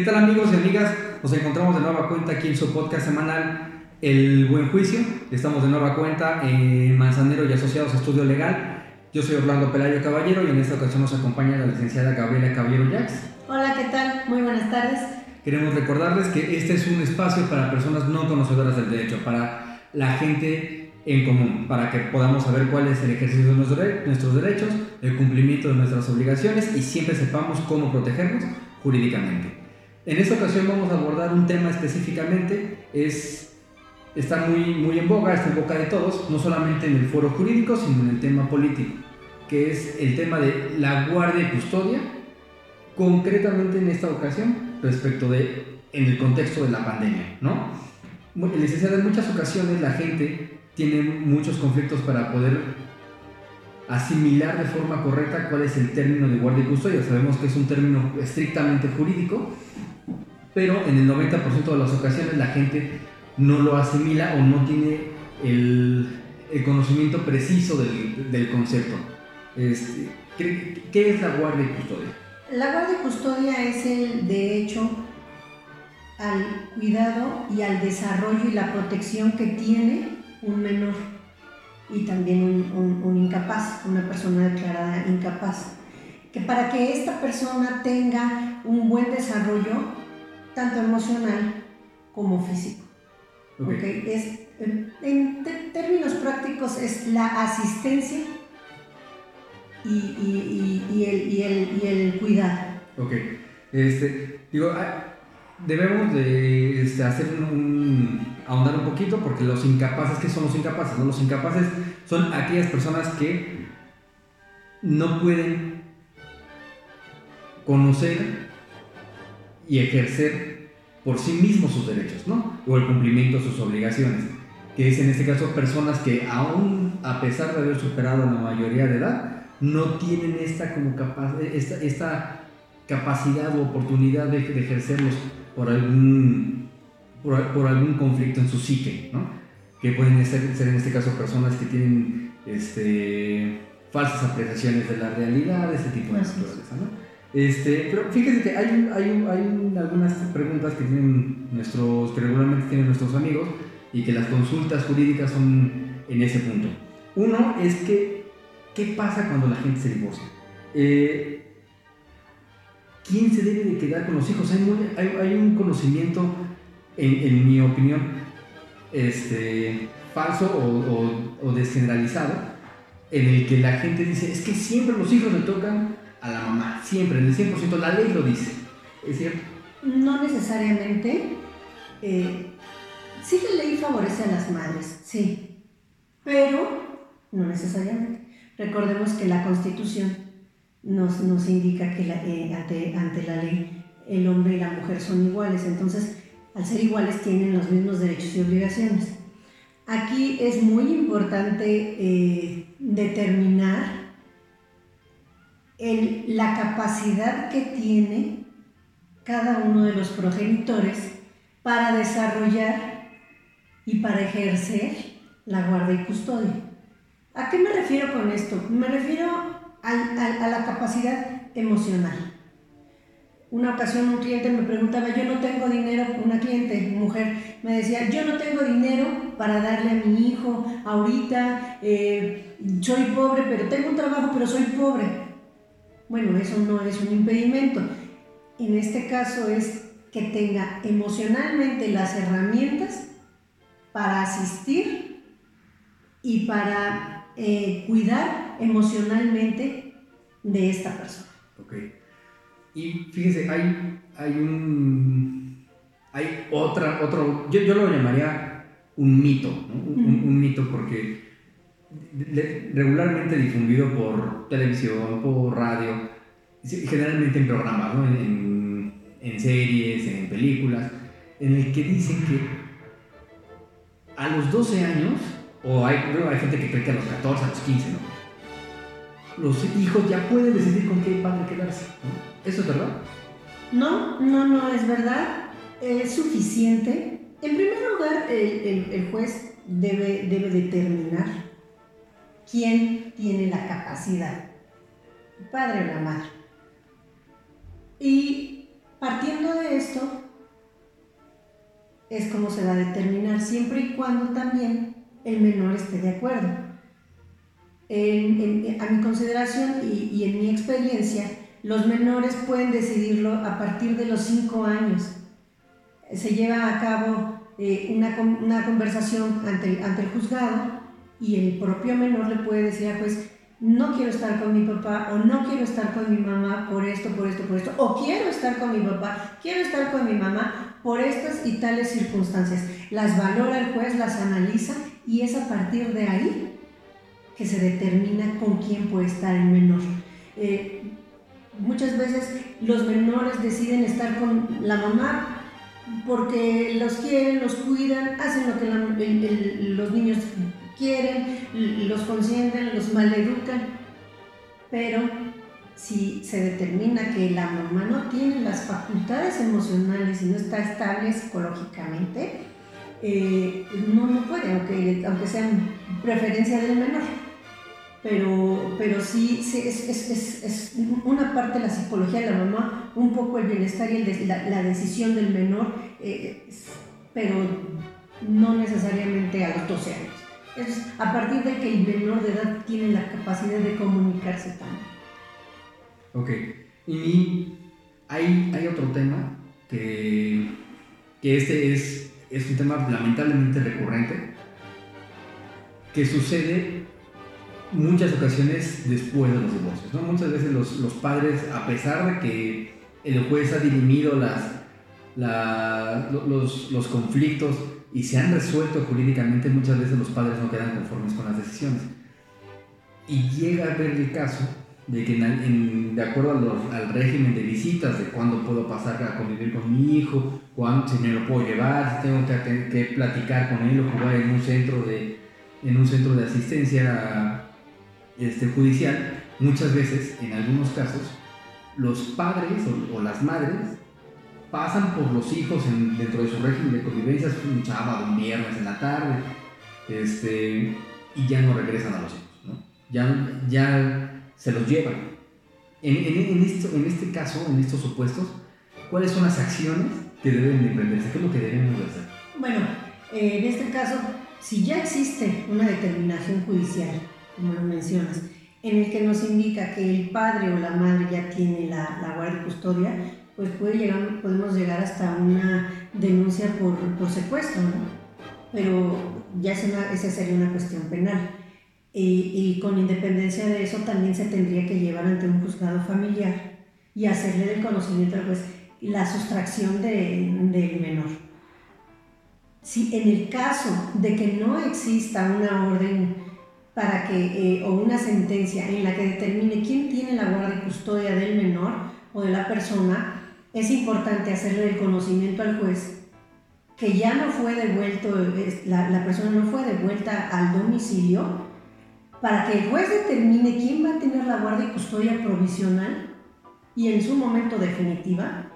¿Qué tal amigos y amigas? Nos encontramos de nueva cuenta aquí en su podcast semanal El Buen Juicio. Estamos de nueva cuenta en Manzanero y Asociados Estudio Legal. Yo soy Orlando Pelayo Caballero y en esta ocasión nos acompaña la licenciada Gabriela Caballero Jax. Hola, ¿qué tal? Muy buenas tardes. Queremos recordarles que este es un espacio para personas no conocedoras del derecho, para la gente en común, para que podamos saber cuál es el ejercicio de nuestros derechos, el cumplimiento de nuestras obligaciones y siempre sepamos cómo protegernos jurídicamente. En esta ocasión vamos a abordar un tema específicamente, es, está muy, muy en boga, está en boca de todos, no solamente en el foro jurídico, sino en el tema político, que es el tema de la guardia y custodia, concretamente en esta ocasión respecto de, en el contexto de la pandemia, ¿no? Licenciada, en muchas ocasiones la gente tiene muchos conflictos para poder asimilar de forma correcta cuál es el término de guardia y custodia. Sabemos que es un término estrictamente jurídico, pero en el 90% de las ocasiones la gente no lo asimila o no tiene el, conocimiento preciso del, del concepto. ¿qué, ¿Qué es la guardia y custodia? La guardia y custodia es el derecho al cuidado y al desarrollo y la protección que tiene un menor y también un, un, incapaz, una persona declarada incapaz. Que para que esta persona tenga un buen desarrollo, tanto emocional como físico. Okay. Es, en, términos prácticos es la asistencia y, y, y, el, y, el, y el cuidado. Ok. Este, digo, ah, debemos de este, hacer un, ahondar un poquito porque los incapaces, ¿qué son los incapaces? No? Los incapaces son aquellas personas que no pueden conocer y ejercer por sí mismos sus derechos, ¿no? O el cumplimiento de sus obligaciones, que es en este caso personas que aún a pesar de haber superado la mayoría de edad, no tienen esta como capaz, esta, esta capacidad o oportunidad de, de ejercerlos por algún, por, algún conflicto en su psique, ¿no? que pueden ser, en este caso personas que tienen este, falsas apreciaciones de la realidad, este tipo de cosas. ¿no? Este, pero fíjense que hay, hay, hay, algunas preguntas que, tienen nuestros, que regularmente tienen nuestros amigos y que las consultas jurídicas son en ese punto. Uno es que, ¿qué pasa cuando la gente se divorcia? Eh, ¿quién se debe de quedar con los hijos? Hay, un conocimiento, en, mi opinión, este, falso o, desgeneralizado, en el que la gente dice, es que siempre los hijos le tocan a la mamá, siempre, en el 100%, la ley lo dice. ¿Es cierto? No necesariamente. Eh, sí la ley favorece a las madres, sí, pero no necesariamente. Recordemos que la Constitución nos, nos indica que eh, ante, ante, la ley el hombre y la mujer son iguales. Entonces, al ser iguales tienen los mismos derechos y obligaciones. Aquí es muy importante eh, determinar la capacidad que tiene cada uno de los progenitores para desarrollar y para ejercer la guardia y custodia. ¿A qué me refiero con esto? Me refiero a, la capacidad emocional. Una ocasión un cliente me preguntaba, yo no tengo dinero, una cliente, mujer, me decía, yo no tengo dinero para darle a mi hijo ahorita, eh, soy pobre, pero tengo un trabajo, pero soy pobre. Bueno, eso no es un impedimento. En este caso es que tenga emocionalmente las herramientas para asistir y para eh, cuidar emocionalmente de esta persona. Y fíjese, hay, hay un. Hay otra, otro. Yo, yo lo llamaría un mito, un, mito porque regularmente difundido por televisión, por radio, generalmente en programas, ¿no? en, en, series, en películas, en el que dicen que a los 12 años, o hay, hay gente que cree que a los 14, a los 15, ¿no? Los hijos ya pueden decidir con qué padre quedarse. ¿Eso es verdad? No, no, no es verdad. Es suficiente. En primer lugar, el, juez debe, debe determinar quién tiene la capacidad, el padre o la madre. Y partiendo de esto, es como se va a determinar, siempre y cuando también el menor esté de acuerdo. A mi consideración y, en mi experiencia, los menores pueden decidirlo a partir de los 5 años. Se lleva a cabo eh, una, conversación ante, ante el juzgado y el propio menor le puede decir a juez, no quiero estar con mi papá o no quiero estar con mi mamá por esto, por esto, por esto, o quiero estar con mi papá, quiero estar con mi mamá por estas y tales circunstancias. Las valora el juez, las analiza y es a partir de ahí que se determina con quién puede estar el menor. Eh, muchas veces los menores deciden estar con la mamá porque los quieren, los cuidan, hacen lo que los niños quieren, los consienten, los maleducan, pero si se determina que la mamá no tiene las facultades emocionales y no está estable psicológicamente, eh, no, no puede, aunque, aunque sea preferencia del menor. Pero, pero sí, es, es, es, una parte de la psicología de la mamá, un poco el bienestar y la, decisión del menor, eh, pero no necesariamente a los 12 años. Es a partir de que el menor de edad tiene la capacidad de comunicarse también. Ok. Y hay, hay otro tema que, que este es, es un tema lamentablemente recurrente, que sucede muchas ocasiones después de los divorcios. ¿no? Muchas veces los, los padres, a pesar de que el juez ha dirimido las, los, los conflictos, y se han resuelto jurídicamente, muchas veces los padres no quedan conformes con las decisiones. Y llega a ver el caso de que de acuerdo al régimen de visitas, de cuándo puedo pasar a convivir con mi hijo, cuándo si me lo puedo llevar, si tengo que, que, platicar con él o jugar en un centro de, en un centro de asistencia este, judicial, muchas veces, en algunos casos, los padres o las madres pasan por los hijos dentro de su régimen de convivencia, un sábado, un viernes en la tarde, este, y ya no regresan a los hijos, ¿no? ya, ya se los llevan. En, en, en este caso, en estos supuestos, ¿cuáles son las acciones que deben de emprenderse? ¿Qué es lo que debemos hacer? Bueno, eh, en este caso, si ya existe una determinación judicial, como lo mencionas, en el que nos indica que el padre o la madre ya tiene la, la guardia custodia, pues puede llegar, podemos llegar hasta una denuncia por, por secuestro, ¿no? Pero ya es una, esa sería una cuestión penal. Y, y, con independencia de eso también se tendría que llevar ante un juzgado familiar y hacerle del conocimiento pues la sustracción de, del menor. Si en el caso de que no exista una orden para que, eh, o una sentencia en la que determine quién tiene la guardia y custodia del menor o de la persona, es importante hacerle el conocimiento al juez que ya no fue devuelto, la, persona no fue devuelta al domicilio, para que el juez determine quién va a tener la guardia y custodia provisional y en su momento definitiva,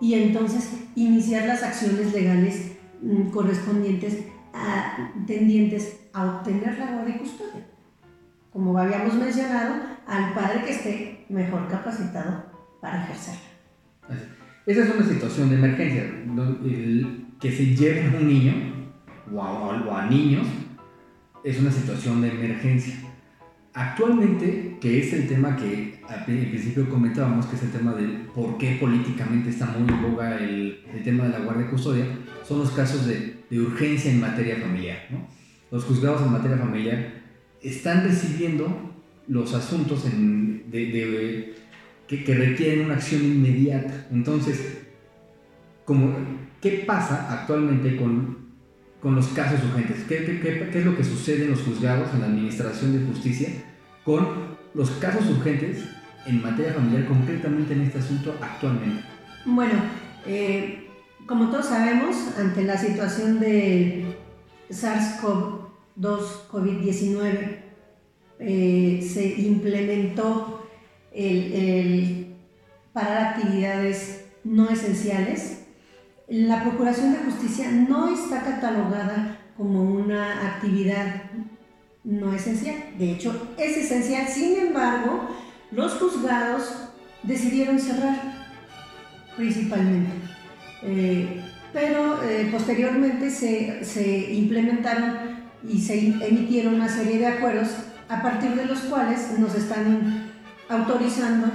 y entonces iniciar las acciones legales mm, correspondientes a, tendientes a obtener la y custodia. Como habíamos mencionado, al padre que esté mejor capacitado para ejercerla. Esa es una situación de emergencia, que se lleve a un niño o a, niños es una situación de emergencia. Actualmente, que es el tema que al principio comentábamos, que es el tema de por qué políticamente está muy en boga el, tema de la guardia custodia, son los casos de, urgencia en materia familiar. Los juzgados en materia familiar están recibiendo los asuntos de, que, requieren una acción inmediata. Entonces, como, ¿qué pasa actualmente con, con los casos urgentes? ¿Qué, qué, qué, es lo que sucede en los juzgados, en la administración de justicia, con los casos urgentes en materia familiar, concretamente en este asunto actualmente? Bueno, eh, como todos sabemos, ante la situación de SARS-CoV-2, COVID-19, eh, se implementó el, parar actividades no esenciales. La Procuración de Justicia no está catalogada como una actividad no esencial. De hecho, es esencial. Sin embargo, los juzgados decidieron cerrar principalmente. Eh, pero eh, posteriormente se, se, implementaron y se emitieron una serie de acuerdos a partir de los cuales nos están autorizando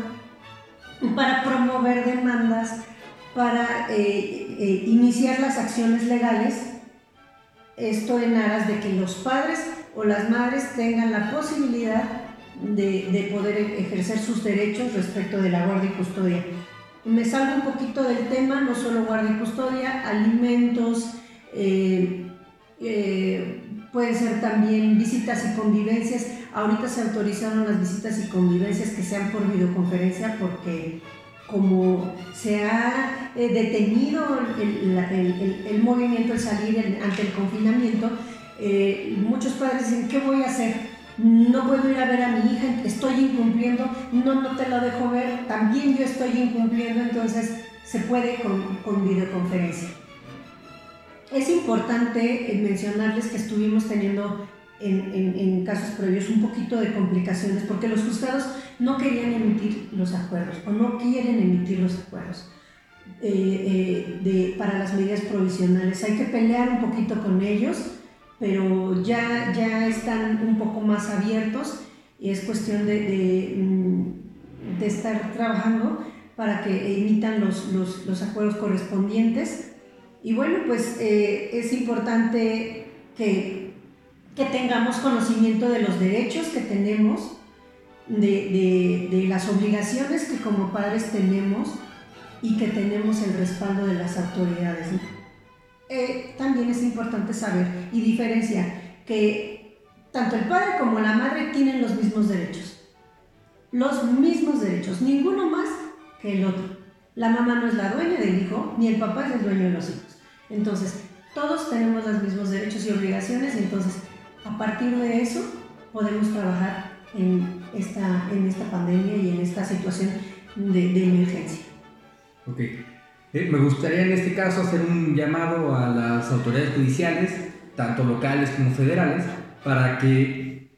para promover demandas, para eh, iniciar las acciones legales, esto en aras de que los padres o las madres tengan la posibilidad de, de poder ejercer sus derechos respecto de la guardia y custodia me salgo un poquito del tema, no solo guardia y custodia, alimentos, eh, eh, pueden ser también visitas y convivencias. Ahorita se autorizaron las visitas y convivencias que sean por videoconferencia porque como se ha eh, detenido el, movimiento, el salir ante el confinamiento, muchos padres dicen, ¿qué voy a hacer? no puedo ir a ver a mi hija, estoy incumpliendo, no, no te lo dejo ver, también yo estoy incumpliendo, entonces se puede con, videoconferencia. Es importante eh, mencionarles que estuvimos teniendo en, casos previos un poquito de complicaciones porque los juzgados no querían emitir los acuerdos o no quieren emitir los acuerdos eh, eh, para las medidas provisionales. Hay que pelear un poquito con ellos pero ya, ya están un poco más abiertos y es cuestión de, de, mm, estar trabajando para que emitan los, los, los acuerdos correspondientes. Y bueno, pues eh, es importante que, que, tengamos conocimiento de los derechos que tenemos, de, de, las obligaciones que como padres tenemos y que tenemos el respaldo de las autoridades. Eh, también es importante saber y diferenciar que tanto el padre como la madre tienen los mismos derechos. Los mismos derechos, ninguno más que el otro. La mamá no es la dueña del hijo, ni el papá es el dueño de los hijos. Entonces, todos tenemos los mismos derechos y obligaciones, entonces, a partir de eso, podemos trabajar en esta, en esta pandemia y en esta situación de, de emergencia. Okay. Eh, me gustaría en este caso hacer un llamado a las autoridades judiciales, tanto locales como federales, para que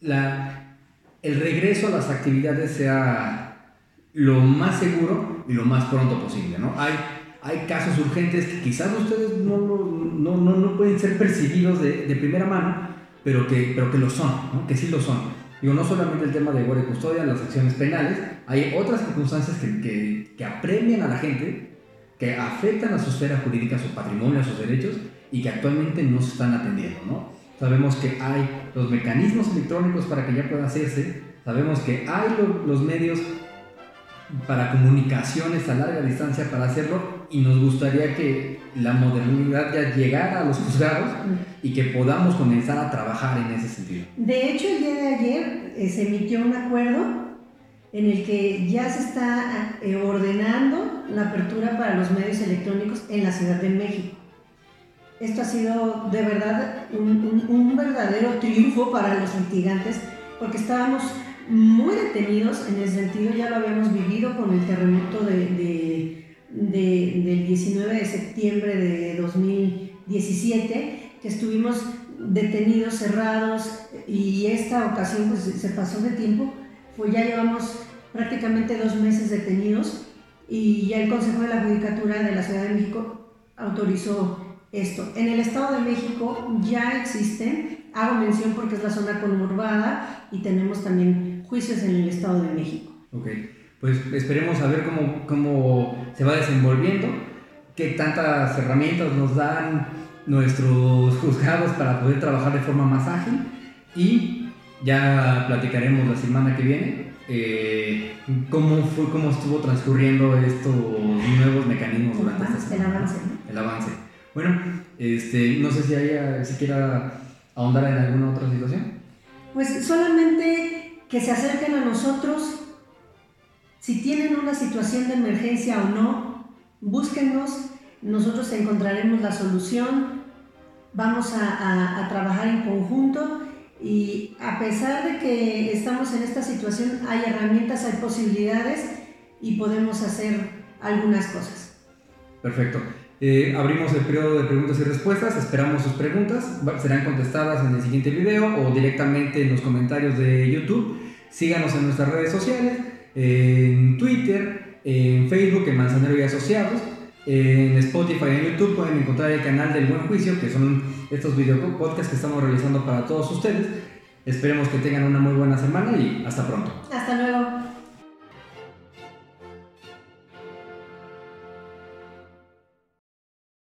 la, el regreso a las actividades sea lo más seguro y lo más pronto posible. ¿no? Hay, hay casos urgentes que quizás ustedes no, no, no, no pueden ser percibidos de, de, primera mano, pero que, pero que lo son, ¿no? que sí lo son. Digo, no solamente el tema de guardia y custodia, las acciones penales, hay otras circunstancias que, que, que, apremian a la gente, que afectan a su esfera jurídica, a su patrimonio, a sus derechos y que actualmente no se están atendiendo. ¿no? Sabemos que hay los mecanismos electrónicos para que ya pueda hacerse, sabemos que hay los medios para comunicaciones a larga distancia para hacerlo y nos gustaría que la modernidad ya llegara a los juzgados y que podamos comenzar a trabajar en ese sentido. De hecho, el día de ayer eh, se emitió un acuerdo en el que ya se está eh, ordenando la apertura para los medios electrónicos en la Ciudad de México. Esto ha sido de verdad un, un verdadero triunfo para los litigantes porque estábamos muy detenidos en el sentido, ya lo habíamos vivido con el terremoto de, del 19 de septiembre de 2017, que estuvimos detenidos, cerrados, y esta ocasión pues, se pasó de tiempo, pues ya llevamos prácticamente dos meses detenidos y ya el Consejo de la Judicatura de la Ciudad de México autorizó esto. En el Estado de México ya existen, hago mención porque es la zona conurbada y tenemos también juicios en el Estado de México. Ok, pues esperemos a ver cómo, cómo se va desenvolviendo, qué tantas herramientas nos dan nuestros juzgados para poder trabajar de forma más ágil y ya platicaremos la semana que viene eh, cómo fue, cómo estuvo transcurriendo estos nuevos mecanismos durante esta semana. El avance. El avance. Bueno, este, no sé si haya, si quiera ahondar en alguna otra situación. Pues solamente que se acerquen a nosotros. Si tienen una situación de emergencia o no, búsquennos, nosotros encontraremos la solución, vamos a, trabajar en conjunto y a pesar de que estamos en esta situación, hay herramientas, hay posibilidades y podemos hacer algunas cosas. Perfecto. Eh, abrimos el periodo de preguntas y respuestas, esperamos sus preguntas, serán contestadas en el siguiente video o directamente en los comentarios de YouTube. Síganos en nuestras redes sociales, en Twitter, en Facebook, en Manzanero y Asociados. En Spotify y en YouTube pueden encontrar el canal del Buen Juicio, que son estos video podcasts que estamos realizando para todos ustedes. Esperemos que tengan una muy buena semana y hasta pronto. Hasta luego.